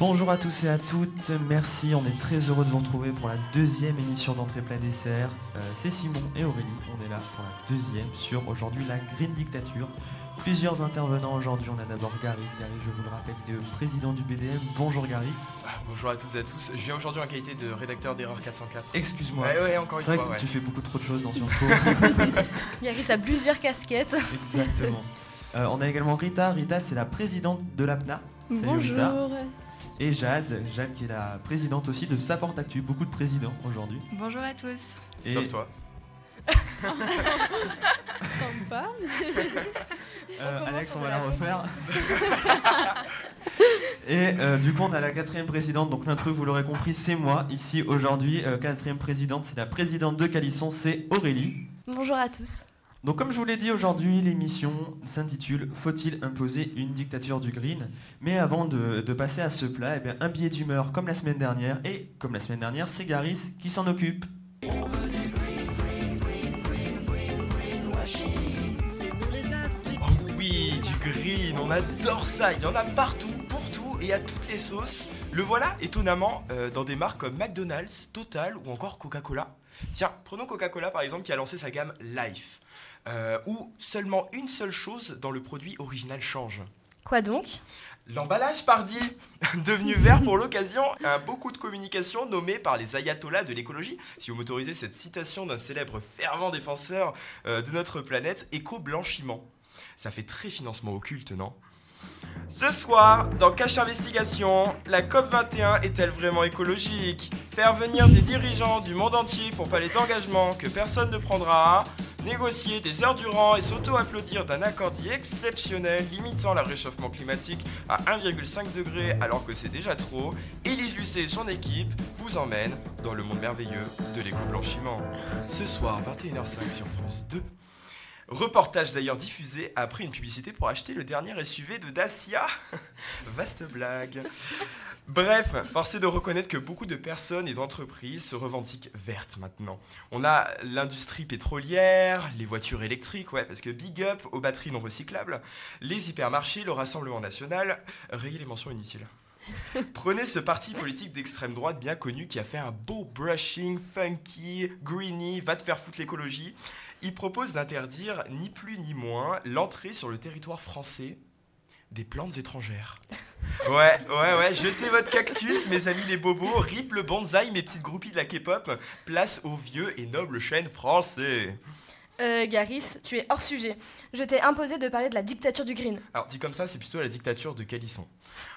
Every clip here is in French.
Bonjour à tous et à toutes, merci, on est très heureux de vous retrouver pour la deuxième émission d'entrée plat dessert. Euh, c'est Simon et Aurélie, on est là pour la deuxième sur aujourd'hui la Green Dictature. Plusieurs intervenants aujourd'hui, on a d'abord Garis, Garis je vous le rappelle, il est le président du BDM. Bonjour Garis. Ah, bonjour à toutes et à tous, je viens aujourd'hui en qualité de rédacteur d'Erreur 404. Excuse-moi. Ouais, ouais, encore une C'est vrai fois. que ouais. tu fais beaucoup trop de choses dans Sciences Po. Garis a plusieurs casquettes. Exactement. Euh, on a également Rita, Rita c'est la présidente de l'APNA. Salut, Rita. Et Jade, Jade qui est la présidente aussi de Saport Actu, beaucoup de présidents aujourd'hui. Bonjour à tous. Et Sauf toi. Sympa. Euh, Alex, on va la refaire. Et euh, du coup, on a la quatrième présidente. Donc l'intrus, vous l'aurez compris, c'est moi ici aujourd'hui. Euh, quatrième présidente, c'est la présidente de Calisson, c'est Aurélie. Bonjour à tous. Donc comme je vous l'ai dit aujourd'hui, l'émission s'intitule Faut-il imposer une dictature du green? Mais avant de, passer à ce plat, eh bien, un billet d'humeur comme la semaine dernière. Et comme la semaine dernière, c'est Garis qui s'en occupe. Oh oui, du green, on adore ça. Il y en a partout, pour tout et à toutes les sauces. Le voilà, étonnamment, euh, dans des marques comme McDonald's, Total ou encore Coca-Cola. Tiens, prenons Coca-Cola par exemple qui a lancé sa gamme Life, euh, où seulement une seule chose dans le produit original change. Quoi donc? L'emballage, pardi Devenu vert pour l'occasion, un beau coup de communication nommé par les ayatollahs de l'écologie, si vous m'autorisez cette citation d'un célèbre fervent défenseur euh, de notre planète, éco-blanchiment. Ça fait très financement occulte, non? Ce soir, dans Cache Investigation, la COP21 est-elle vraiment écologique? Faire venir des dirigeants du monde entier pour parler d'engagement que personne ne prendra, négocier des heures durant et s'auto-applaudir d'un accord dit exceptionnel limitant le réchauffement climatique à 1,5 degré alors que c'est déjà trop, Élise Lucet et son équipe vous emmènent dans le monde merveilleux de l'éco-blanchiment. Ce soir, 21h05 sur France 2. Reportage d'ailleurs diffusé après une publicité pour acheter le dernier SUV de Dacia. Vaste blague. Bref, force de reconnaître que beaucoup de personnes et d'entreprises se revendiquent vertes maintenant. On a l'industrie pétrolière, les voitures électriques, ouais, parce que big up aux batteries non recyclables, les hypermarchés, le Rassemblement national, rayez les mentions inutiles. Prenez ce parti politique d'extrême droite bien connu qui a fait un beau brushing funky, greeny, va te faire foutre l'écologie. Il propose d'interdire ni plus ni moins l'entrée sur le territoire français des plantes étrangères. Ouais, ouais, ouais, jetez votre cactus, mes amis les bobos, rip le bonsaï, mes petites groupies de la K-pop, place aux vieux et nobles chênes français. Euh, Garis, tu es hors sujet. Je t'ai imposé de parler de la dictature du green. Alors, dit comme ça, c'est plutôt la dictature de Calisson.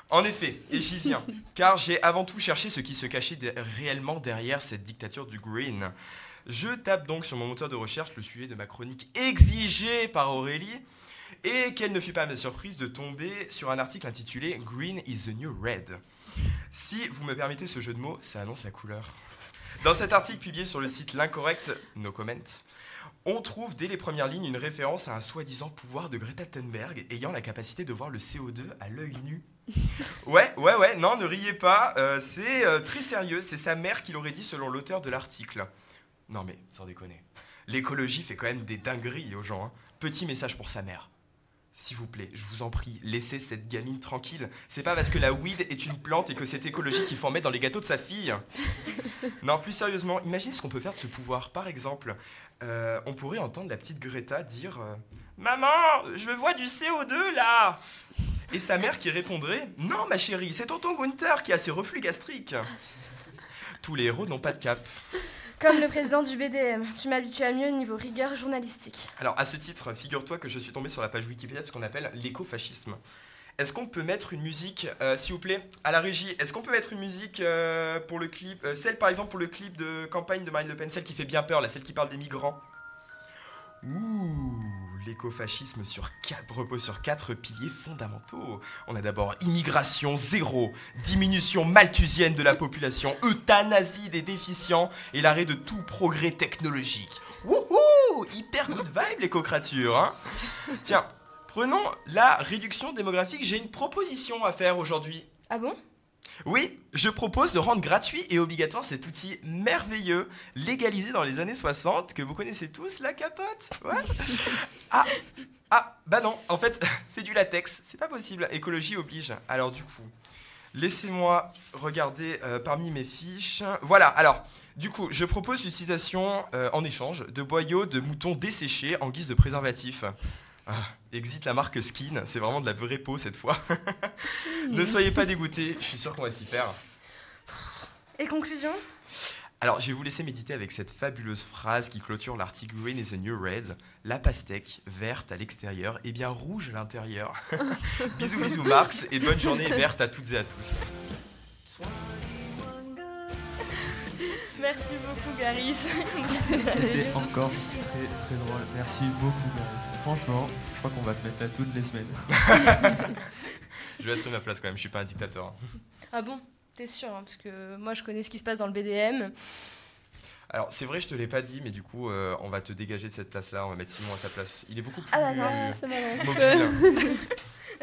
En effet, et j'y viens, car j'ai avant tout cherché ce qui se cachait de- réellement derrière cette dictature du green. Je tape donc sur mon moteur de recherche le sujet de ma chronique exigée par Aurélie, et quelle ne fut pas ma surprise de tomber sur un article intitulé Green is the new red. Si vous me permettez ce jeu de mots, ça annonce la couleur. Dans cet article publié sur le site L'Incorrect, no comment, on trouve dès les premières lignes une référence à un soi-disant pouvoir de Greta Thunberg ayant la capacité de voir le CO2 à l'œil nu. Ouais, ouais, ouais, non, ne riez pas, euh, c'est euh, très sérieux, c'est sa mère qui l'aurait dit selon l'auteur de l'article. Non mais, sans déconner. L'écologie fait quand même des dingueries aux gens. hein. Petit message pour sa mère. S'il vous plaît, je vous en prie, laissez cette gamine tranquille. C'est pas parce que la weed est une plante et que c'est écologique qu'il faut en mettre dans les gâteaux de sa fille. Non, plus sérieusement, imaginez ce qu'on peut faire de ce pouvoir. Par exemple, euh, on pourrait entendre la petite Greta dire euh, Maman, je vois du CO2 là Et sa mère qui répondrait Non, ma chérie, c'est tonton Gunther qui a ses reflux gastriques. Tous les héros n'ont pas de cap. Comme le président du BDM, tu m'habitues à mieux niveau rigueur journalistique. Alors, à ce titre, figure-toi que je suis tombé sur la page Wikipédia de ce qu'on appelle l'écofascisme. Est-ce qu'on peut mettre une musique, euh, s'il vous plaît, à la régie? Est-ce qu'on peut mettre une musique euh, pour le clip euh, Celle, par exemple, pour le clip de campagne de Marine Le Pen, celle qui fait bien peur, celle qui parle des migrants? Ouh, l'écofascisme sur repose sur quatre piliers fondamentaux. On a d'abord immigration zéro, diminution malthusienne de la population, euthanasie des déficients et l'arrêt de tout progrès technologique. Wouhou Hyper good vibe l'éco-créature, hein? Tiens, prenons la réduction démographique. J'ai une proposition à faire aujourd'hui. Ah bon? Oui, je propose de rendre gratuit et obligatoire cet outil merveilleux, légalisé dans les années 60, que vous connaissez tous, la capote. Ah, ah, bah non, en fait, c'est du latex, c'est pas possible, écologie oblige. Alors du coup, Laissez-moi regarder euh, parmi mes fiches. Voilà, alors, du coup, je propose l'utilisation euh, en échange de boyaux de moutons desséchés en guise de préservatif. Ah, exit la marque Skin, c'est vraiment de la vraie peau cette fois. ne soyez pas dégoûtés, je suis sûr qu'on va s'y faire. Et conclusion? Alors, je vais vous laisser méditer avec cette fabuleuse phrase qui clôture l'article Green is the New Red. La pastèque, verte à l'extérieur et bien rouge à l'intérieur. bisous, bisous, Marx, et bonne journée verte à toutes et à tous. Merci beaucoup, Garis. C'était encore très très drôle. Merci beaucoup, Garis. Franchement, je crois qu'on va te mettre là toutes les semaines. Je laisserai ma place quand même, je suis pas un dictateur. hein. ah bon? T'es sûr hein, Parce que moi, je connais ce qui se passe dans le BDM. Alors, c'est vrai, je te l'ai pas dit, mais du coup, euh, on va te dégager de cette place-là, on va mettre Simon à ta place. Il est beaucoup plus Ah, d'accord. Ah, ça balance. mobile.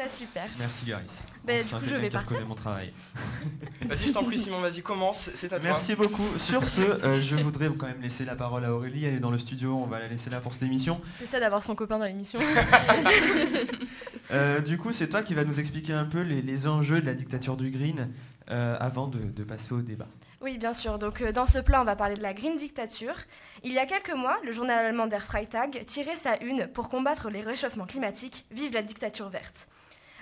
Ah, super. Merci, Garis. Enfin, du coup, je vais partir. mon travail. Vas-y, je t'en prie, Simon, vas-y, commence, c'est à toi. Merci beaucoup. Sur ce, euh, je voudrais quand même laisser la parole à Aurélie. Elle est dans le studio, on va la laisser là pour cette émission. C'est ça d'avoir son copain dans l'émission. Euh, du coup, c'est toi qui vas nous expliquer un peu les, les enjeux de la dictature du green euh, avant de, de passer au débat. Oui, bien sûr. Donc, euh, dans ce plan, on va parler de la Green Dictature. Il y a quelques mois, le journal allemand Der Freitag tirait sa une pour combattre les réchauffements climatiques. Vive la dictature verte.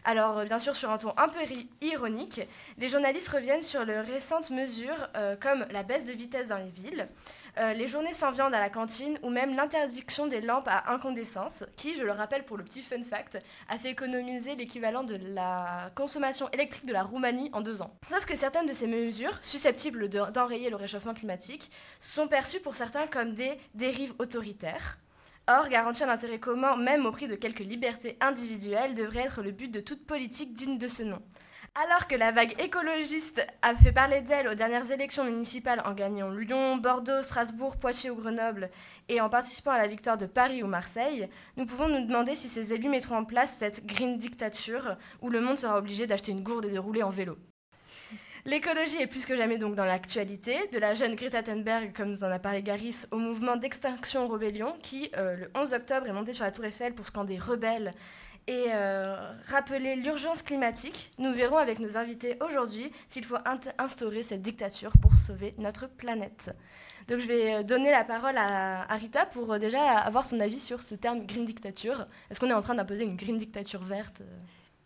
Alors, euh, bien sûr, sur un ton un peu ironique, les journalistes reviennent sur les récentes mesures euh, comme la baisse de vitesse dans les villes, euh, les journées sans viande à la cantine ou même l'interdiction des lampes à incandescence, qui, je le rappelle pour le petit fun fact, a fait économiser l'équivalent de la consommation électrique de la Roumanie en deux ans. Sauf que certaines de ces mesures, susceptibles de- d'enrayer le réchauffement climatique, sont perçues pour certains comme des dérives autoritaires. Or, garantir l'intérêt commun, même au prix de quelques libertés individuelles, devrait être le but de toute politique digne de ce nom. Alors que la vague écologiste a fait parler d'elle aux dernières élections municipales en gagnant Lyon, Bordeaux, Strasbourg, Poitiers ou Grenoble, et en participant à la victoire de Paris ou Marseille, nous pouvons nous demander si ces élus mettront en place cette green dictature où le monde sera obligé d'acheter une gourde et de rouler en vélo. L'écologie est plus que jamais donc dans l'actualité, de la jeune Greta Thunberg, comme nous en a parlé Garis, au mouvement d'extinction rébellion, qui euh, le 11 octobre est monté sur la Tour Eiffel pour scander rebelle et euh, rappeler l'urgence climatique. Nous verrons avec nos invités aujourd'hui s'il faut instaurer cette dictature pour sauver notre planète. Donc je vais euh, donner la parole à, à Rita pour déjà avoir son avis sur ce terme green dictature. Est-ce qu'on est en train d'imposer une green dictature verte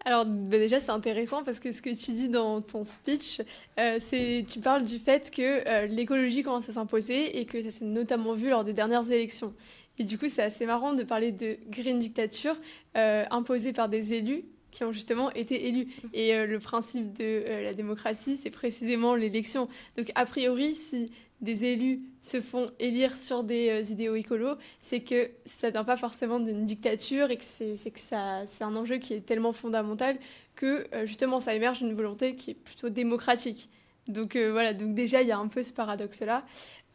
Alors bah, déjà c'est intéressant parce que ce que tu dis dans ton speech, euh, c'est tu parles du fait que euh, l'écologie commence à s'imposer et que ça s'est notamment vu lors des dernières élections. Et du coup c'est assez marrant de parler de green dictature euh, imposée par des élus qui ont justement été élus. Et euh, le principe de euh, la démocratie, c'est précisément l'élection. Donc a priori, si des élus se font élire sur des euh, idéaux écolos, c'est que ça vient pas forcément d'une dictature et que c'est que ça c'est un enjeu qui est tellement fondamental que justement ça émerge d'une volonté qui est plutôt démocratique. Donc voilà, donc déjà il y a un peu ce paradoxe-là.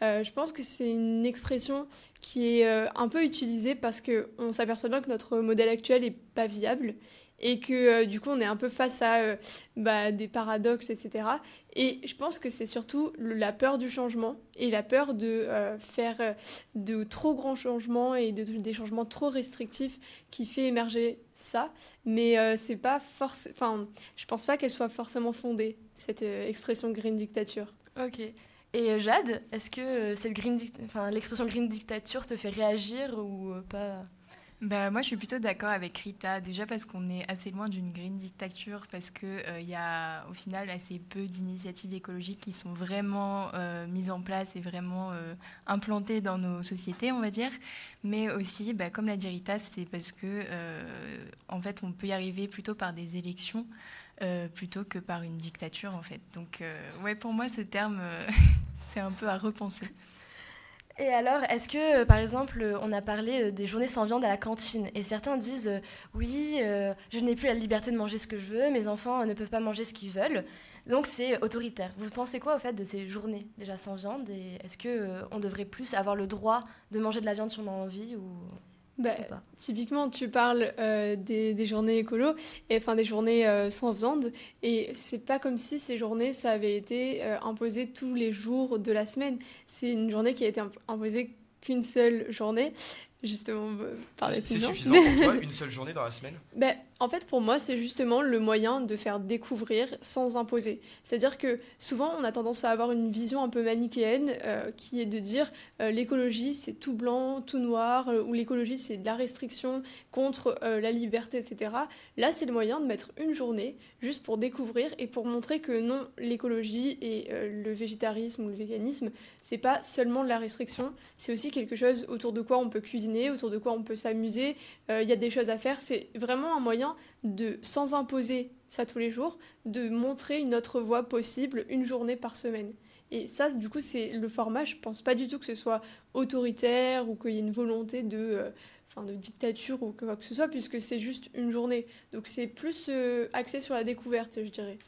Je pense que c'est une expression qui est un peu utilisée parce que on s'aperçoit bien que notre modèle actuel est pas viable et que euh, du coup on est un peu face à euh, bah, des paradoxes, etc. Et je pense que c'est surtout la peur du changement et la peur de euh, faire de trop grands changements et de, des changements trop restrictifs qui fait émerger ça. Mais c'est pas forcément. Enfin, je pense pas qu'elle soit forcément fondée cette expression green dictature. Ok. Et Jade, est-ce que cette green enfin, l'expression green dictature te fait réagir ou pas? Bah, moi, je suis plutôt d'accord avec Rita, déjà parce qu'on est assez loin d'une green dictature, parce qu'il il y a au final assez peu d'initiatives écologiques qui sont vraiment euh, mises en place et vraiment euh, implantées dans nos sociétés, on va dire. Mais aussi, bah, comme l'a dit Rita, c'est parce que euh, en fait, on peut y arriver plutôt par des élections. euh, plutôt que par une dictature en fait. Donc euh, ouais pour moi ce terme euh, c'est un peu à repenser. Et alors, est-ce que, euh, par exemple, euh, on a parlé euh, des journées sans viande à la cantine, et certains disent oui, je n'ai plus la liberté de manger ce que je veux, mes enfants ne peuvent pas manger ce qu'ils veulent, donc c'est autoritaire. Vous pensez quoi au fait de ces journées déjà sans viande, et est-ce que on devrait plus avoir le droit de manger de la viande si on a envie ou, Bah, Typiquement, tu parles euh, des, des journées écolo, et enfin des journées euh, sans viande, et c'est pas comme si ces journées, ça avait été euh, imposé tous les jours de la semaine. C'est une journée qui a été imp- imposée qu'une seule journée. justement euh, par les C'est suffisant pour toi, une seule journée dans la semaine? Ben, en fait, pour moi, c'est justement le moyen de faire découvrir sans imposer. C'est-à-dire que souvent, on a tendance à avoir une vision un peu manichéenne euh, qui est de dire euh, l'écologie, c'est tout blanc, tout noir, euh, ou l'écologie, c'est de la restriction contre la liberté, etc. Là, c'est le moyen de mettre une journée juste pour découvrir et pour montrer que non, l'écologie et le végétarisme ou le véganisme, c'est pas seulement de la restriction, c'est aussi quelque chose autour de quoi on peut cuisiner, autour de quoi on peut s'amuser, il y a des choses à faire. C'est vraiment un moyen de, sans imposer ça tous les jours, de montrer une autre voie possible une journée par semaine. Et ça, du coup, c'est le format. Je pense pas du tout que ce soit autoritaire ou qu'il y ait une volonté de, euh, enfin, de dictature ou quoi que ce soit, puisque c'est juste une journée. Donc c'est plus euh, axé sur la découverte, je dirais.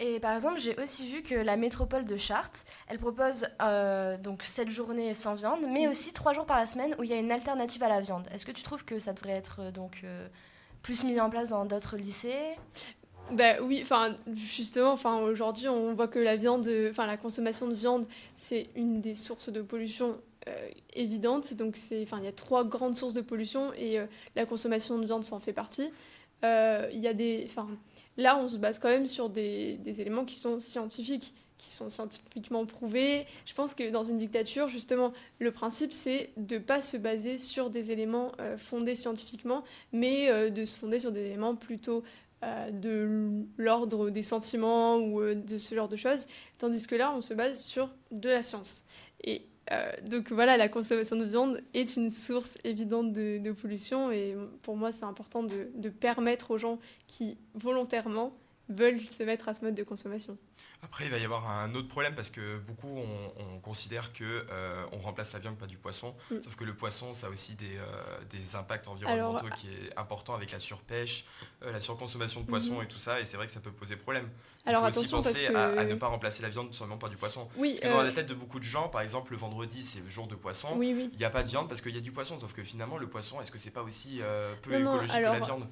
Et par exemple, j'ai aussi vu que la métropole de Chartres, elle propose euh, donc 7 journées sans viande, mais Mm. aussi 3 jours par la semaine où il y a une alternative à la viande. Est-ce que tu trouves que ça devrait être donc plus mis en place dans d'autres lycées Bah oui, enfin justement, enfin aujourd'hui on voit que la viande, enfin la consommation de viande, c'est une des sources de pollution euh, évidentes. Donc c'est, enfin il y a trois grandes sources de pollution et euh, la consommation de viande s'en fait partie. Euh, Il y a des, enfin là on se base quand même sur des, des éléments qui sont scientifiques, qui sont scientifiquement prouvés. Je pense que dans une dictature, justement, le principe c'est de pas se baser sur des éléments euh, fondés scientifiquement, mais euh, de se fonder sur des éléments plutôt euh, de l'ordre des sentiments ou de ce genre de choses, tandis que là, on se base sur de la science. Et donc voilà, la consommation de viande est une source évidente de, pollution, et pour moi, c'est important de permettre aux gens qui volontairement veulent se mettre à ce mode de consommation. Après, il va y avoir un autre problème parce que beaucoup on, on considère que euh, on remplace la viande pas du poisson. Mm. Sauf que le poisson, ça a aussi des, euh, des impacts environnementaux Alors, qui est important avec la surpêche, euh, la surconsommation de poissons Mhm. et tout ça. Et c'est vrai que ça peut poser problème. Il Alors faut aussi attention, parce penser que... à, à ne pas remplacer la viande seulement par du poisson. Oui, Parce que dans la tête de beaucoup de gens, par exemple, le vendredi c'est le jour de poisson. oui, oui. Il n'y a pas de viande parce qu'il y a du poisson, sauf que finalement le poisson, est-ce que c'est pas aussi peu Non, non, écologique alors, que la viande?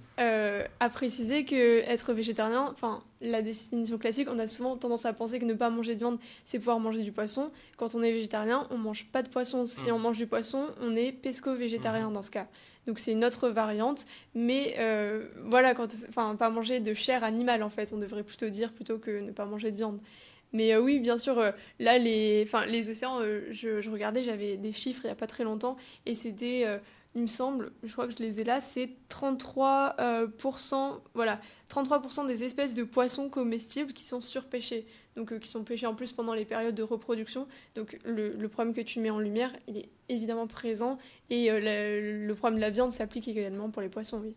à préciser que être végétarien, enfin la définition classique, on a souvent tendance à penser que ne pas manger de viande, c'est pouvoir manger du poisson. Quand on est végétarien, on mange pas de poisson. Si Mm. on mange du poisson, on est pesco-végétarien dans ce cas. Donc c'est une autre variante, mais euh, voilà, quand, enfin pas manger de chair animale en fait, on devrait plutôt dire plutôt que ne pas manger de viande. Mais euh, oui, bien sûr, euh, là les, enfin les océans, je, je regardais, j'avais des chiffres il y a pas très longtemps et c'était il me semble, je crois que je les ai là, c'est 33%, euh, voilà, 33% des espèces de poissons comestibles qui sont surpêchées, donc euh, qui sont pêchées en plus pendant les périodes de reproduction. Donc le, problème que tu mets en lumière, il est évidemment présent, et euh, le problème de la viande s'applique également pour les poissons, oui.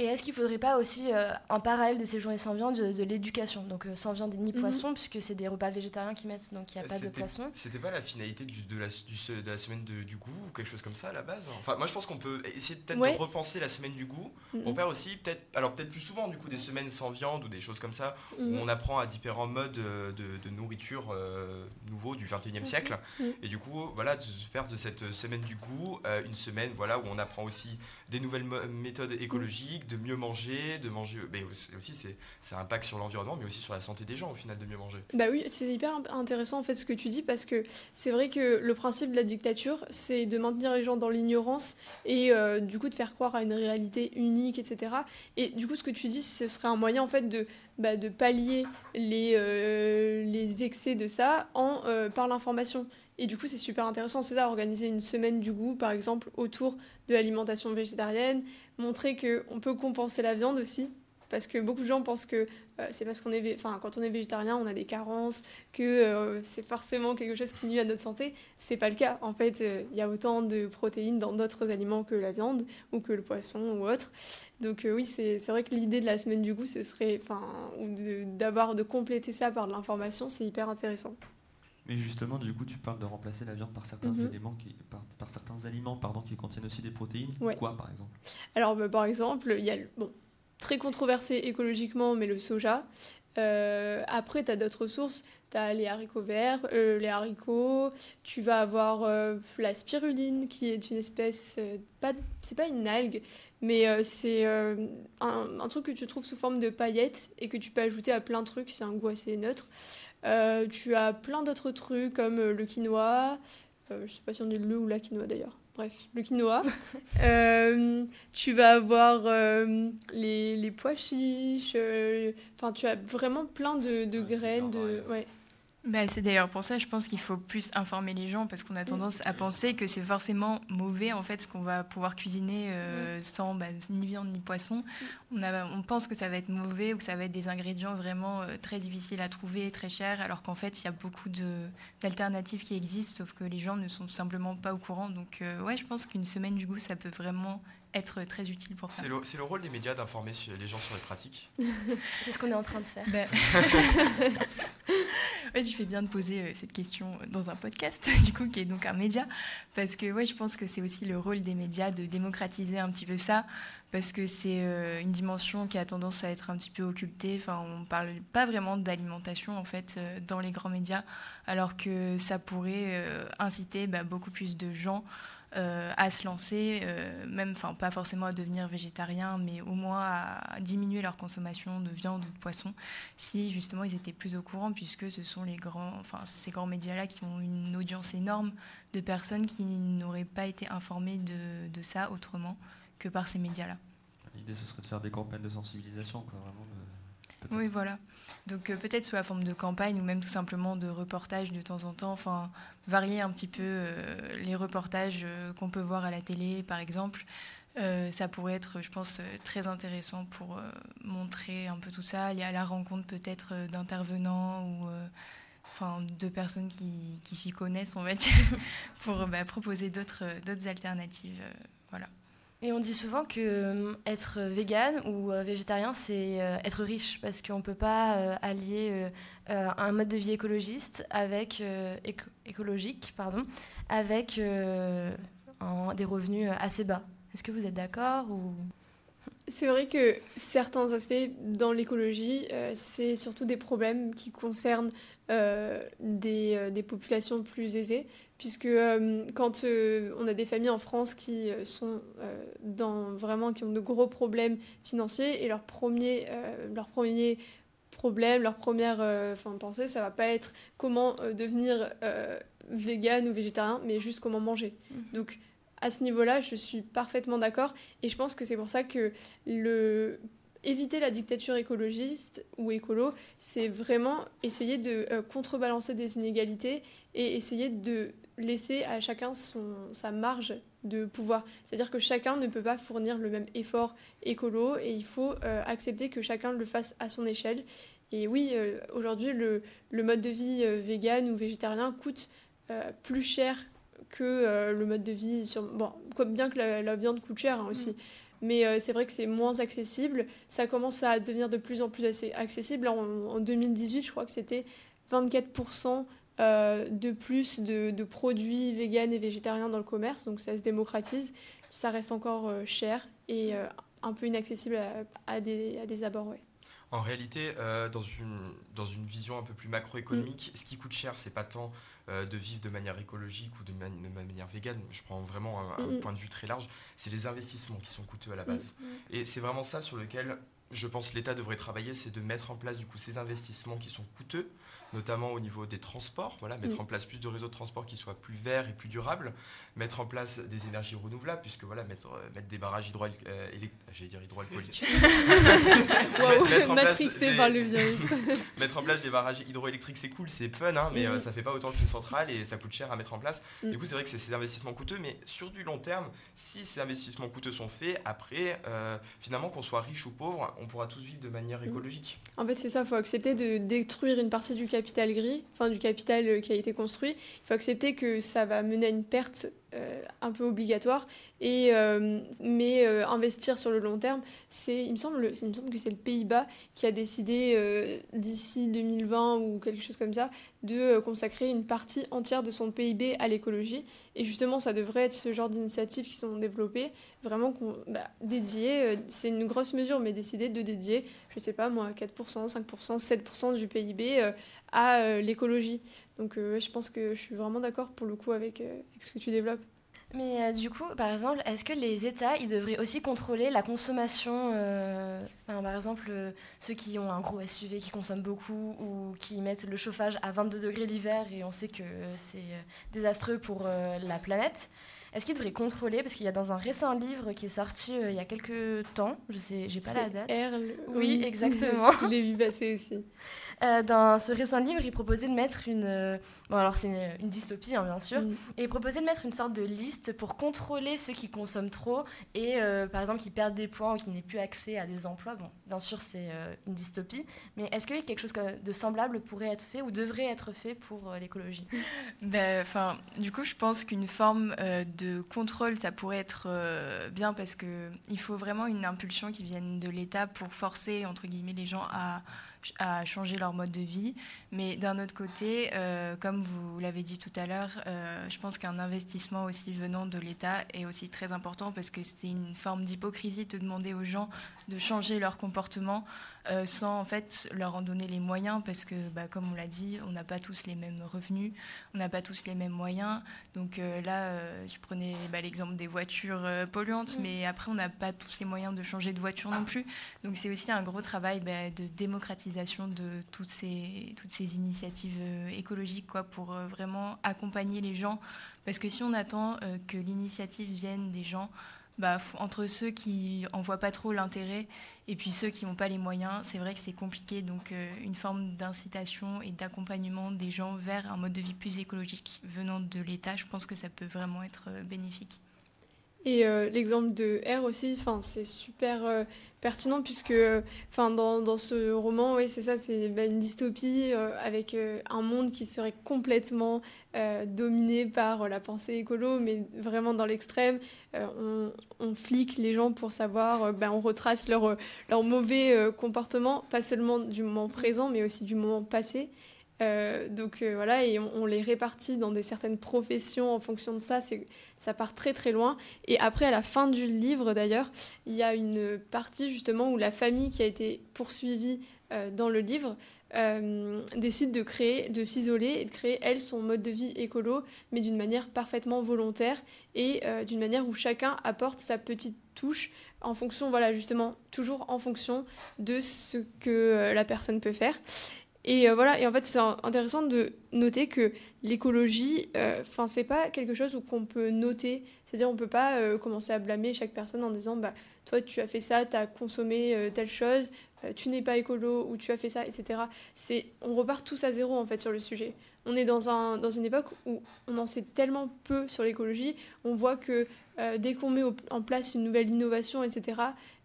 Et est-ce qu'il ne faudrait pas aussi, euh, en parallèle de ces journées sans viande, de, de l'éducation? Donc euh, sans viande ni Mhm. poisson, puisque c'est des repas végétariens qui mettent, donc il n'y a pas de poisson. C'était pas la finalité du- de, la, du se- de la semaine de- du goût ou quelque chose comme ça à la base? Enfin, moi je pense qu'on peut essayer peut-être Ouais. de repenser la semaine du goût pour Mhm. faire aussi peut-être, alors peut-être plus souvent du coup des semaines sans viande ou des choses comme ça où Mhm. on apprend à différents modes euh, de, de nourriture euh, nouveaux du 21e siècle. Mhm. Et du coup, voilà, de faire de cette semaine du goût euh, une semaine voilà où on apprend aussi des nouvelles méthodes écologiques, de mieux manger, de manger. Mais aussi, c'est c'est un impact sur l'environnement, mais aussi sur la santé des gens au final de mieux manger. Bah oui, c'est hyper int- intéressant en fait ce que tu dis parce que c'est vrai que le principe de la dictature, c'est de maintenir les gens dans l'ignorance et euh, du coup de faire croire à une réalité unique, etc. Et du coup, ce que tu dis, ce serait un moyen en fait de, bah, de pallier les, euh, les excès de ça en, euh, par l'information. Et du coup, c'est super intéressant, c'est ça, organiser une semaine du goût, par exemple, autour de l'alimentation végétarienne, montrer qu'on peut compenser la viande aussi, parce que beaucoup de gens pensent que euh, c'est parce qu'on est, enfin, quand on est végétarien, on a des carences, que euh, c'est forcément quelque chose qui nuit à notre santé. C'est pas le cas. En fait, euh, il y a autant de protéines dans d'autres aliments que la viande ou que le poisson ou autre. Donc oui, c'est vrai que l'idée de la semaine du goût, ce serait, enfin, d'avoir de compléter ça par de l'information, c'est hyper intéressant. Mais justement, du coup, tu parles de remplacer la viande par certains Mhm. éléments qui, par, par certains aliments pardon, qui contiennent aussi des protéines. Ouais. Quoi, par exemple? Alors, bah, par exemple, il y a le, bon, très controversé écologiquement, mais le soja. Euh, après, tu as d'autres sources. Tu as les haricots verts, euh, les haricots. Tu vas avoir euh, la spiruline, qui est une espèce. pas, c'est pas une algue, mais c'est un, un truc que tu trouves sous forme de paillettes et que tu peux ajouter à plein de trucs. C'est un goût assez neutre. Euh, tu as plein d'autres trucs comme euh, le quinoa. Euh, je sais pas si on dit le ou la quinoa d'ailleurs. bref, le quinoa. Euh, tu vas avoir euh, les, les pois chiches. euh, Enfin, tu as vraiment plein de, de Ouais, c'est graines. De... Ouais. Bah, c'est d'ailleurs pour ça, je pense qu'il faut plus informer les gens parce qu'on a tendance à penser que c'est forcément mauvais en fait ce qu'on va pouvoir cuisiner euh, sans bah, ni viande ni poisson. On, a, on pense que ça va être mauvais ou que ça va être des ingrédients vraiment euh, très difficiles à trouver, très chers, alors qu'en fait il y a beaucoup d'alternatives qui existent, sauf que les gens ne sont simplement pas au courant. Donc euh, ouais, je pense qu'une semaine du goût, ça peut vraiment être très utile pour ça. C'est le, c'est le rôle des médias d'informer les gens sur les pratiques. C'est ce qu'on est en train de faire. Ben... ouais, tu fais bien de poser euh, cette question dans un podcast, du coup, qui est donc un média. Parce que ouais, je pense que c'est aussi le rôle des médias de démocratiser un petit peu ça. Parce que c'est euh, une dimension qui a tendance à être un petit peu occultée. Enfin, on parle pas vraiment d'alimentation, en fait, euh, dans les grands médias. Alors que ça pourrait euh, inciter bah, beaucoup plus de gens euh, à se lancer, euh, même, enfin, pas forcément à devenir végétarien, mais au moins à diminuer leur consommation de viande ou de poisson si justement ils étaient plus au courant, puisque ce sont les grands, enfin, ces grands médias-là qui ont une audience énorme de personnes qui n'auraient pas été informées de, ça autrement que par ces médias-là. L'idée, ce serait de faire des campagnes de sensibilisation, quoi, vraiment. Oui, voilà. Donc euh, peut-être sous la forme de campagne ou même tout simplement de reportages de temps en temps, enfin varier un petit peu euh, les reportages euh, qu'on peut voir à la télé, par exemple. Ça pourrait être, je pense, très intéressant pour montrer un peu tout ça, aller à la rencontre peut-être d'intervenants ou enfin, de personnes qui, qui s'y connaissent, on va dire, pour bah, proposer d'autres alternatives. voilà. Et on dit souvent que euh, être vegan ou euh, végétarien, c'est euh, être riche. Parce qu'on ne peut pas euh, allier euh, euh, un mode de vie écologiste avec euh, éco- écologique, pardon, avec euh, des revenus assez bas. Est-ce que vous êtes d'accord ou? C'est vrai que certains aspects dans l'écologie, euh, c'est surtout des problèmes qui concernent euh, euh, des populations plus aisées, puisque euh, quand euh, on a des familles en France qui euh, sont euh, dans vraiment qui ont de gros problèmes financiers et leur premier, leur premier problème, leur première pensée, ça va pas être comment devenir vegan ou végétarien, mais juste comment manger. Donc à ce niveau-là, je suis parfaitement d'accord et je pense que c'est pour ça que le éviter la dictature écologiste ou écolo, c'est vraiment essayer de contrebalancer des inégalités et essayer de laisser à chacun son, sa marge de pouvoir. C'est-à-dire que chacun ne peut pas fournir le même effort écolo et il faut euh, accepter que chacun le fasse à son échelle. Et oui, euh, aujourd'hui, le, le mode de vie euh, vegan ou végétarien coûte euh, plus cher que le mode de vie sur... Bon, bien que la, la viande coûte cher hein, aussi. Mais euh, c'est vrai que c'est moins accessible. Ça commence à devenir de plus en plus assez accessible. En 2018, je crois que c'était 24% euh, de plus de, de produits véganes et végétariens dans le commerce. Donc ça se démocratise. Ça reste encore euh, cher et euh, un peu inaccessible à, à des, à des abords. Ouais. En réalité, dans, une, dans une vision un peu plus macroéconomique, ce qui coûte cher, c'est pas tant de vivre de manière écologique ou de, mani- de manière végane, je prends vraiment un, un point de vue très large, c'est les investissements qui sont coûteux à la base. Et c'est vraiment ça sur lequel je pense l'État devrait travailler, c'est de mettre en place du coup ces investissements qui sont coûteux, notamment au niveau des transports, voilà, mettre Mm. en place plus de réseaux de transport qui soient plus verts et plus durables, mettre en place des énergies renouvelables, puisque voilà, mettre, euh, mettre des barrages hydroalcooliques, j'allais dire hydroalcooliques, mettre en place matrixé des- par le virus. Mettre en place des barrages hydroélectriques, c'est cool, c'est fun, hein, mais Mhm. euh, ça fait pas autant qu'une centrale et ça coûte cher à mettre en place. Mhm. Du coup, c'est vrai que c'est ces investissements coûteux, mais sur du long terme, si ces investissements coûteux sont faits, après, euh, finalement, qu'on soit riche ou pauvre, on pourra tous vivre de manière écologique. En fait, c'est ça, il faut accepter de détruire une partie du capital gris, enfin du capital euh, qui a été construit. Il faut accepter que ça va mener à une perte euh, un peu obligatoire, et, euh, mais investir sur le long terme, c'est, il, me semble, il me semble que c'est le Pays-Bas qui a décidé d'ici 2020 ou quelque chose comme ça de consacrer une partie entière de son PIB à l'écologie. Et justement, ça devrait être ce genre d'initiatives qui sont développées, vraiment bah, dédiées, euh, c'est une grosse mesure, mais décider de dédier, je sais pas moi, 4%, 5%, 7% du PIB euh, à euh, l'écologie. Donc je pense que je suis vraiment d'accord pour le coup avec, avec ce que tu développes. Mais euh, du coup, par exemple, est-ce que les États, ils devraient aussi contrôler la consommation euh, enfin, Par exemple, euh, ceux qui ont un gros SUV qui consomment beaucoup ou qui mettent le chauffage à 22 degrés l'hiver et on sait que c'est désastreux pour la planète. Est-ce qu'il devrait contrôler? Parce qu'il y a dans un récent livre qui est sorti il y a quelques temps, je sais, j'ai pas la date. Oui, exactement. je l'ai vu passer aussi. dans ce récent livre, il proposait de mettre une. Bon, alors c'est une, dystopie, hein, bien sûr. Mm. Et il proposait de mettre une sorte de liste pour contrôler ceux qui consomment trop et, par exemple, qui perdent des points ou qui n'aient plus accès à des emplois. Bon, bien sûr, c'est une dystopie. Mais est-ce que quelque chose de semblable pourrait être fait ou devrait être fait pour l'écologie? Ben, Du coup, je pense qu'une forme euh, de contrôle, ça pourrait être euh, bien parce qu'il faut vraiment une impulsion qui vienne de l'État pour forcer, entre guillemets, les gens à à changer leur mode de vie. Mais d'un autre côté, euh, comme vous l'avez dit tout à l'heure, euh, je pense qu'un investissement aussi venant de l'État est aussi très important parce que c'est une forme d'hypocrisie de demander aux gens de changer leur comportement euh, sans en fait leur en donner les moyens parce que, bah, comme on l'a dit, on n'a pas tous les mêmes revenus, on n'a pas tous les mêmes moyens. Donc là, je prenais bah, l'exemple des voitures polluantes, mais après, on n'a pas tous les moyens de changer de voiture non plus. Donc c'est aussi un gros travail bah, de démocratisation de toutes ces, toutes ces initiatives euh, écologiques quoi, pour euh, vraiment accompagner les gens. Parce que si on attend euh, que l'initiative vienne des gens, bah, entre ceux qui en voient pas trop l'intérêt et puis ceux qui n'ont pas les moyens, c'est vrai que c'est compliqué. Donc une forme d'incitation et d'accompagnement des gens vers un mode de vie plus écologique venant de l'État, je pense que ça peut vraiment être bénéfique. Et l'exemple de R aussi, c'est super pertinent puisque enfin dans, dans, ce roman oui c'est ça c'est bah, une dystopie euh, avec euh, un monde qui serait complètement euh, dominé par la pensée écolo mais vraiment dans l'extrême on, on, flique les gens pour savoir ben, on retrace leur, leur mauvais comportement pas seulement du moment présent mais aussi du moment passé euh, donc euh, voilà, et on, les répartit dans des certaines professions en fonction de ça, ça part très très loin. Et après, à la fin du livre d'ailleurs, il y a une partie justement où la famille qui a été poursuivie euh, dans le livre décide de créer, de s'isoler et de créer elle son mode de vie écolo, mais d'une manière parfaitement volontaire et d'une manière où chacun apporte sa petite touche en fonction, voilà, justement, toujours en fonction de ce que la personne peut faire. Et euh, voilà, et en fait, c'est intéressant de noter que l'écologie, euh, enfin, c'est pas quelque chose qu'on peut noter. C'est-à-dire, on peut pas euh, commencer à blâmer chaque personne en disant, bah, toi, tu as fait ça, tu as consommé telle chose, tu n'es pas écolo ou tu as fait ça, etc. C'est, on repart tous à zéro, en fait, sur le sujet. On est dans, un, dans une époque où on en sait tellement peu sur l'écologie. On voit que dès qu'on met en place une nouvelle innovation, etc.,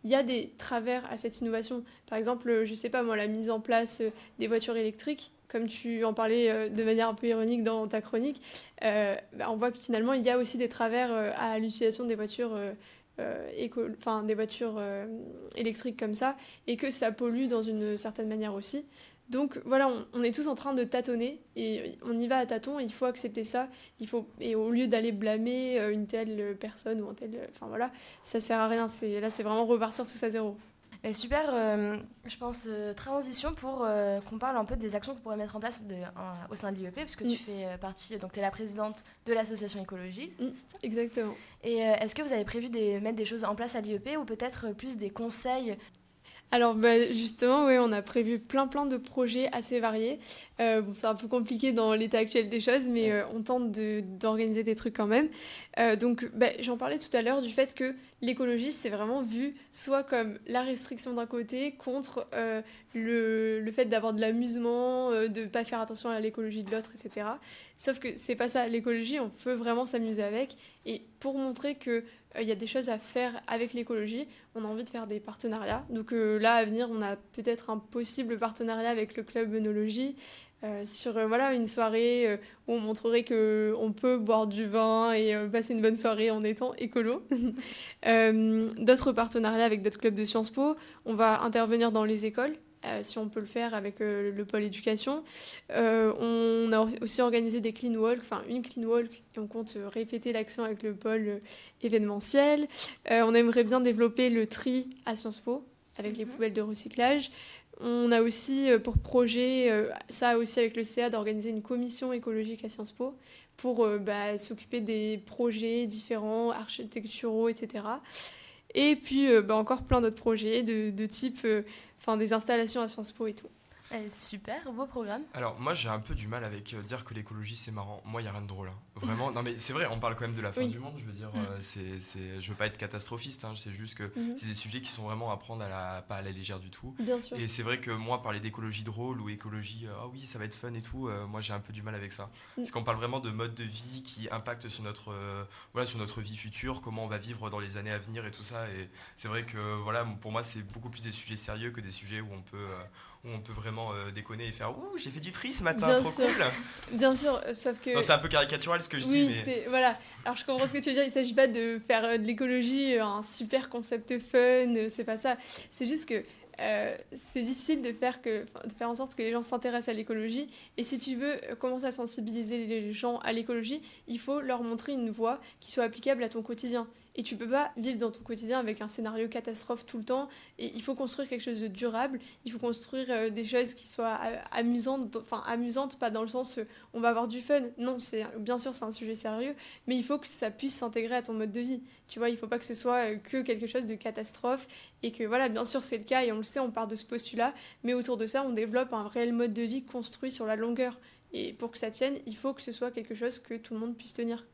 il y a des travers à cette innovation. Par exemple, je sais pas moi, la mise en place euh, des voitures électriques, comme tu en parlais euh, de manière un peu ironique dans ta chronique, euh, bah, on voit que finalement il y a aussi des travers à l'utilisation des voitures. des voitures électriques comme ça, et que ça pollue dans une certaine manière aussi. Donc voilà, on, est tous en train de tâtonner et on y va à tâtons, il faut accepter ça. Il faut, et au lieu d'aller blâmer euh, une telle personne ou un tel. Enfin voilà, ça sert à rien. Là, c'est vraiment repartir tous à zéro. super, euh, je pense, euh, transition pour qu'on parle un peu des actions qu'on pourrait mettre en place de, au sein de l'IEP, parce que tu mm. fais partie, donc tu es la présidente de l'association écologique. Mm, exactement. Et est-ce que vous avez prévu de mettre des choses en place à l'IEP ou peut-être plus des conseils alors bah, justement, oui, on a prévu plein plein de projets assez variés. Euh, bon, c'est un peu compliqué dans l'état actuel des choses, mais euh, on tente d'organiser des trucs quand même. Euh, donc bah, j'en parlais tout à l'heure du fait que l'écologiste, c'est vraiment vu soit comme la restriction d'un côté contre le, le, fait d'avoir de l'amusement, de ne pas faire attention à l'écologie de l'autre, etc. Sauf que c'est pas ça. L'écologie, on peut vraiment s'amuser avec. Et pour montrer que il y a des choses à faire avec l'écologie. On a envie de faire des partenariats. Donc euh, là, à venir, on a peut-être un possible partenariat avec le club œnologie euh, sur voilà une soirée où on montrerait que on peut boire du vin et passer une bonne soirée en étant écolo. d'autres partenariats avec d'autres clubs de Sciences Po. On va intervenir dans les écoles euh, si on peut le faire avec euh, le pôle éducation. Euh, on a aussi organisé des clean walk, enfin une clean walk, et on compte répéter l'action avec le pôle événementiel. on aimerait bien développer le tri à Sciences Po avec les mhm. poubelles de recyclage. On a aussi pour projet, ça aussi avec le CA, d'organiser une commission écologique à Sciences Po pour bah, s'occuper des projets différents, architecturaux, etc. Et puis bah, encore plein d'autres projets de, de type enfin des installations à Sciences Po et tout. Eh, super, beau programme. Alors moi j'ai un peu du mal avec euh, dire que l'écologie c'est marrant. Moi il y a rien de drôle. hein. Vraiment, non mais c'est vrai, on parle quand même de la fin Oui. du monde. Je veux dire, Mm. euh, c'est, c'est, je veux pas être catastrophiste. Hein, c'est juste que Mhm. c'est des sujets qui sont vraiment à prendre à la, pas à la légère du tout. Bien sûr. Et c'est vrai que moi, parler d'écologie drôle ou écologie, euh, ah oui, ça va être fun et tout, euh, moi j'ai un peu du mal avec ça. Mm. Parce qu'on parle vraiment de mode de vie qui impacte sur notre, voilà, sur notre vie future, comment on va vivre dans les années à venir et tout ça. Et c'est vrai que voilà, pour moi, c'est beaucoup plus des sujets sérieux que des sujets où on peut, où on peut vraiment euh, déconner et faire Ouh, j'ai fait du tri ce matin, Bien trop sûr. cool. Bien sûr, euh, sauf que. C'est un peu caricatural ce que je dis, Oui, mais. c'est voilà. Alors je comprends ce que tu veux dire. Il s'agit pas de faire euh, de l'écologie un super concept fun. C'est pas ça. C'est juste que euh, c'est difficile de faire que, de faire en sorte que les gens s'intéressent à l'écologie. Et si tu veux commencer à sensibiliser les gens à l'écologie, il faut leur montrer une voie qui soit applicable à ton quotidien. Et tu peux pas vivre dans ton quotidien avec un scénario catastrophe tout le temps. Et il faut construire quelque chose de durable. Il faut construire euh, des choses qui soient euh, amusantes. Enfin, amusantes, pas dans le sens euh, on va avoir du fun. Non, c'est bien sûr c'est un sujet sérieux, mais il faut que ça puisse s'intégrer à ton mode de vie. Tu vois, il faut pas que ce soit que quelque chose de catastrophe et que voilà, bien sûr c'est le cas et on le sait, on part de ce postulat, mais autour de ça, on développe un réel mode de vie construit sur la longueur. Et pour que ça tienne, il faut que ce soit quelque chose que tout le monde puisse tenir.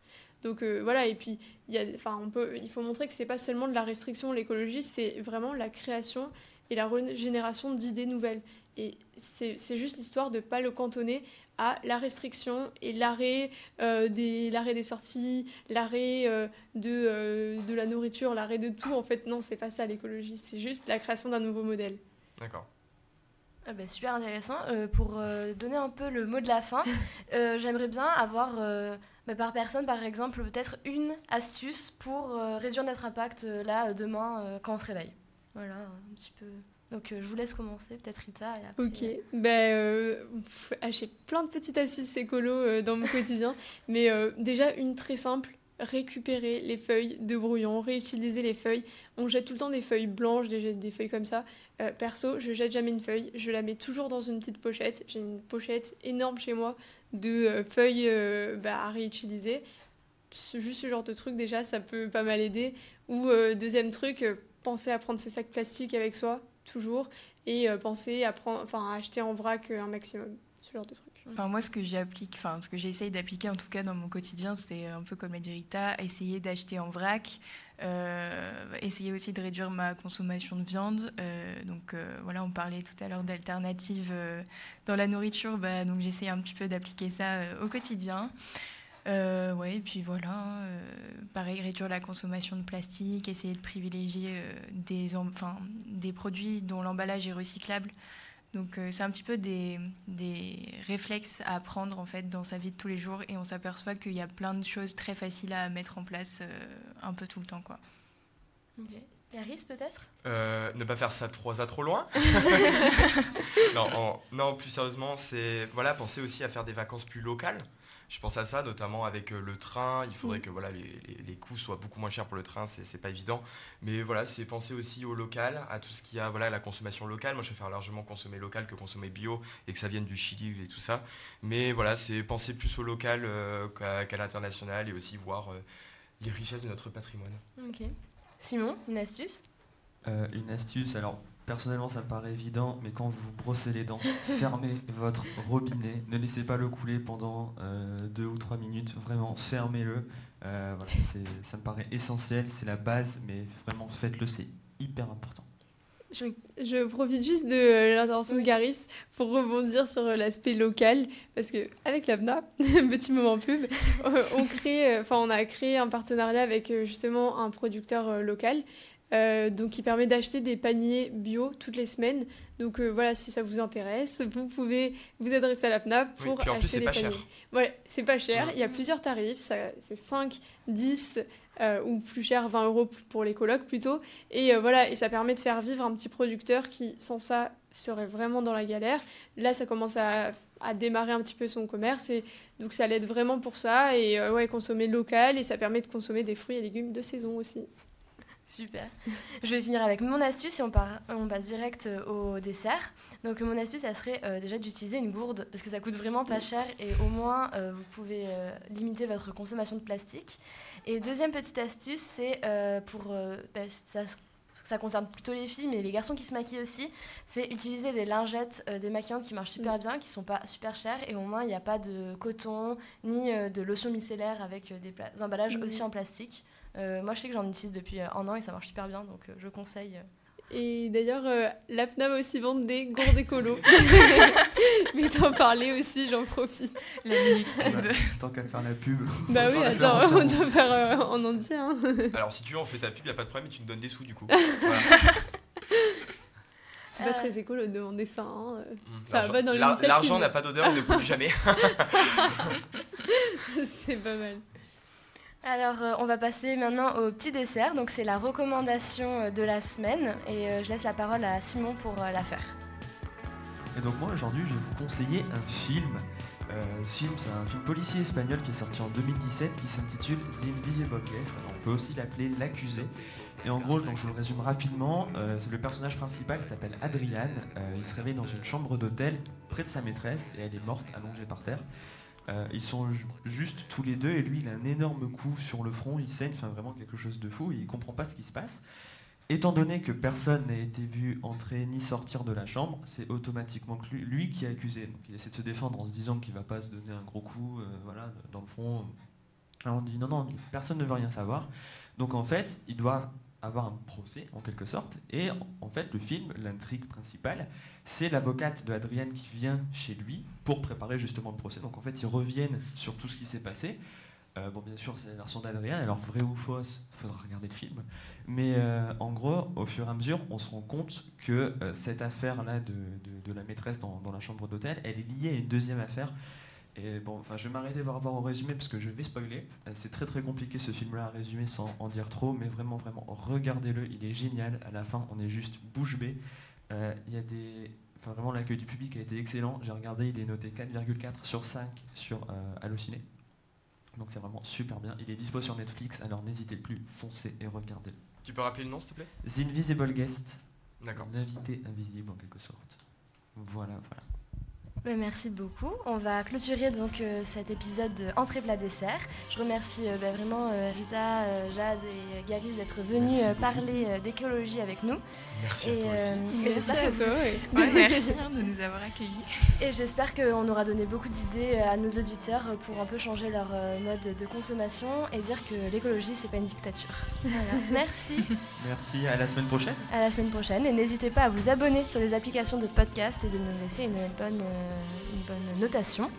Donc euh, voilà, et puis il y a, on peut, il faut montrer que c'est pas seulement de la restriction, l'écologie, c'est vraiment la création et la régénération d'idées nouvelles. Et c'est juste l'histoire de pas le cantonner à la restriction et l'arrêt euh, des, des sorties, l'arrêt euh, de, de la nourriture, l'arrêt de tout. En fait, non, c'est pas ça l'écologie, c'est juste la création d'un nouveau modèle. D'accord. Ah bah, super intéressant. Euh, pour euh, donner un peu le mot de la fin, euh, j'aimerais bien avoir bah, par personne, par exemple, peut-être une astuce pour réduire notre impact là, demain, quand on se réveille. Voilà, un petit peu. Donc je vous laisse commencer, peut-être Rita. Et après, Ok, ben, j'ai plein de petites astuces écolo dans mon quotidien, mais déjà une très simple, récupérer les feuilles de brouillon, réutiliser les feuilles. On jette tout le temps des feuilles blanches, des, feuilles comme ça. Euh, perso, je jette jamais une feuille, je la mets toujours dans une petite pochette. J'ai une pochette énorme chez moi de euh, feuilles euh, bah, à réutiliser. Juste ce genre de truc déjà, ça peut pas mal aider. Ou deuxième truc, penser à prendre ses sacs plastiques avec soi, toujours et penser à, prendre, à acheter en vrac un maximum, ce genre de truc. Enfin, moi, ce que j'applique, j'essaye d'appliquer en tout cas dans mon quotidien, c'est un peu comme l'a dit Rita, essayer d'acheter en vrac, euh, essayer aussi de réduire ma consommation de viande. Euh, donc euh, voilà, on parlait tout à l'heure d'alternatives euh, dans la nourriture, bah, donc j'essaye un petit peu d'appliquer ça euh, au quotidien. Euh, ouais, puis voilà, euh, pareil, réduire la consommation de plastique, essayer de privilégier euh, des produits dont l'emballage est recyclable. Donc euh, c'est un petit peu des, des réflexes à apprendre en fait dans sa vie de tous les jours et on s'aperçoit qu'il y a plein de choses très faciles à mettre en place euh, un peu tout le temps quoi. Ok. Yaris peut-être? Euh, ne pas faire ça trop, ça trop loin. non, en- non, plus sérieusement, c'est voilà, penser aussi à faire des vacances plus locales. Je pense à ça, notamment avec euh, le train. Il faudrait Mm. que voilà, les, les- les coûts soient beaucoup moins chers pour le train, c'est c'est pas évident. Mais voilà, c'est penser aussi au local, à tout ce qui a voilà, la consommation locale. Moi, je préfère largement consommer local que consommer bio et que ça vienne du Chili et tout ça. Mais voilà, c'est penser plus au local euh, qu'à l'international et aussi voir euh, les richesses de notre patrimoine. Ok. Simon, une astuce? Euh, une astuce, alors personnellement ça me paraît évident, mais quand vous vous brossez les dents, fermez votre robinet, ne laissez pas le couler pendant euh, deux ou trois minutes, vraiment fermez-le. Euh, voilà, ça me paraît essentiel, c'est la base, mais vraiment faites-le, c'est hyper important. Je profite juste de euh, l'intervention de Garis pour rebondir sur euh, l'aspect local parce que avec l'ABNA, petit moment pub, on crée, euh, enfin on a créé un partenariat avec justement un producteur local. Euh, donc qui permet d'acheter des paniers bio toutes les semaines. Donc euh, voilà, si ça vous intéresse, vous pouvez vous adresser à l'APNA Oui, pour plus, acheter des paniers. cher. Ouais, c'est pas cher. Il y a plusieurs tarifs. C'est 5, 10 euh, ou plus cher, 20 euros pour les colocs plutôt. Et voilà, et ça permet de faire vivre un petit producteur qui, sans ça, serait vraiment dans la galère. Là, ça commence à, à démarrer un petit peu son commerce. Et donc, ça l'aide vraiment pour ça. Et euh, ouais, consommer local. Et ça permet de consommer des fruits et légumes de saison aussi. Super. Je vais finir avec mon astuce et on, part- on passe direct euh, au dessert. Donc mon astuce, ça serait euh, déjà d'utiliser une gourde parce que ça coûte vraiment pas cher et au moins euh, vous pouvez euh, limiter votre consommation de plastique. Et deuxième petite astuce, c'est pour bah, ça ça concerne plutôt les filles, mais les garçons qui se maquillent aussi, c'est utiliser des lingettes euh, démaquillantes qui marchent super bien, qui sont pas super chères, et au moins il n'y a pas de coton ni de lotion micellaire avec des, des emballages Mhm. aussi en plastique. Euh, moi, je sais que j'en utilise depuis euh, un an et ça marche super bien, donc euh, je conseille. Et d'ailleurs, euh, l'APNA va aussi vendre des gourdes écolo. Mais t'en parlais aussi, j'en profite. La minute pub. Tant qu'à faire la pub. Bah oui, attends, on doit faire euh, en entier. hein. Alors si tu veux, on fait ta pub, y a pas de problème, et tu nous donnes des sous du coup. Voilà. C'est pas Euh. très écolo de demander ça. hein. Mm. Ça L'argent- va dans l'ar- l'initiative. L'argent n'a pas d'odeur, il ne pollue jamais. C'est pas mal. Alors, euh, on va passer maintenant au petit dessert. Donc, c'est la recommandation euh, de la semaine. Et euh, je laisse la parole à Simon pour la faire. Et donc moi aujourd'hui je vais vous conseiller un film. Film c'est un film policier espagnol qui est sorti en 2017 qui s'intitule The Invisible Guest. Alors, on peut aussi l'appeler L'accusé. Et en gros, donc je vous le résume rapidement, euh, le personnage principal s'appelle Adrian. Il se réveille dans une chambre d'hôtel près de sa maîtresse et elle est morte allongée par terre. Euh, ils sont ju- juste tous les deux et lui il a un énorme coup sur le front, il saigne, enfin vraiment quelque chose de fou, il comprend pas ce qui se passe. Étant donné que personne n'a été vu entrer ni sortir de la chambre, c'est automatiquement que lui, lui qui est accusé. Donc il essaie de se défendre en se disant qu'il va pas se donner un gros coup, euh, voilà, dans le front. Alors on dit non, non, personne ne veut rien savoir. Donc en fait, il doit avoir un procès en quelque sorte. Et en- fait, le film, l'intrigue principale, c'est l'avocate de Adrienne qui vient chez lui pour préparer justement le procès. Donc en fait, ils reviennent sur tout ce qui s'est passé. Euh, bon, bien sûr, c'est la version d'Adrienne. Alors, vrai ou fausse, faudra regarder le film. Mais euh, en gros, au fur et à mesure, on se rend compte que euh, cette affaire-là de, de- de la maîtresse dans, dans la chambre d'hôtel, elle est liée à une deuxième affaire. Et bon, enfin, je vais m'arrêter par rapport au résumé parce que je vais spoiler. Euh, c'est très très compliqué ce film-là à résumer sans en dire trop, mais vraiment, vraiment, regardez-le. Il est génial. À la fin, on est juste bouche bée. Euh, Il y a des. Enfin, vraiment, l'accueil du public a été excellent. J'ai regardé, il est noté 4,4 sur 5 sur euh, Allociné. Donc c'est vraiment super bien. Il est dispo sur Netflix, alors n'hésitez plus, foncez et regardez. Tu peux rappeler le nom s'il te plaît? The Invisible Guest, D'accord. l'invité invisible en quelque sorte. Voilà, voilà. Ben, merci beaucoup. On va clôturer donc euh, cet épisode de Entrée plat dessert. Je remercie euh, ben, vraiment euh, Rita, Jade et Gary d'être venus Merci parler d'écologie avec nous. Merci à Et, toi euh, aussi. et Merci à toi. ouais. Ouais, merci de nous avoir accueillis. Et j'espère qu'on aura donné beaucoup d'idées à nos auditeurs pour un peu changer leur mode de consommation et dire que l'écologie, c'est pas une dictature. Voilà. Merci, Merci, à la semaine prochaine. à la semaine prochaine. Et n'hésitez pas à vous abonner sur les applications de podcast et de nous laisser une bonne, euh, une bonne notation.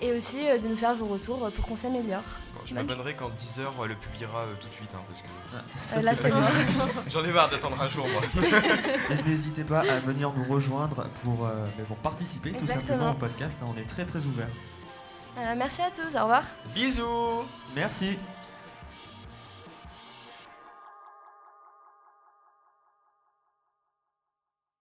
Et aussi euh, de nous faire vos retours euh, pour qu'on s'améliore. Bon, je bonne m'abonnerai quand Deezer euh, le publiera euh, tout de suite. hein, parce que Euh, là, c'est bon. J'en ai marre d'attendre un jour moi. Et n'hésitez pas à venir nous rejoindre pour, euh, mais pour participer tout simplement au podcast. hein, on est très très ouverts. Voilà, merci à tous. Au revoir. Bisous Merci.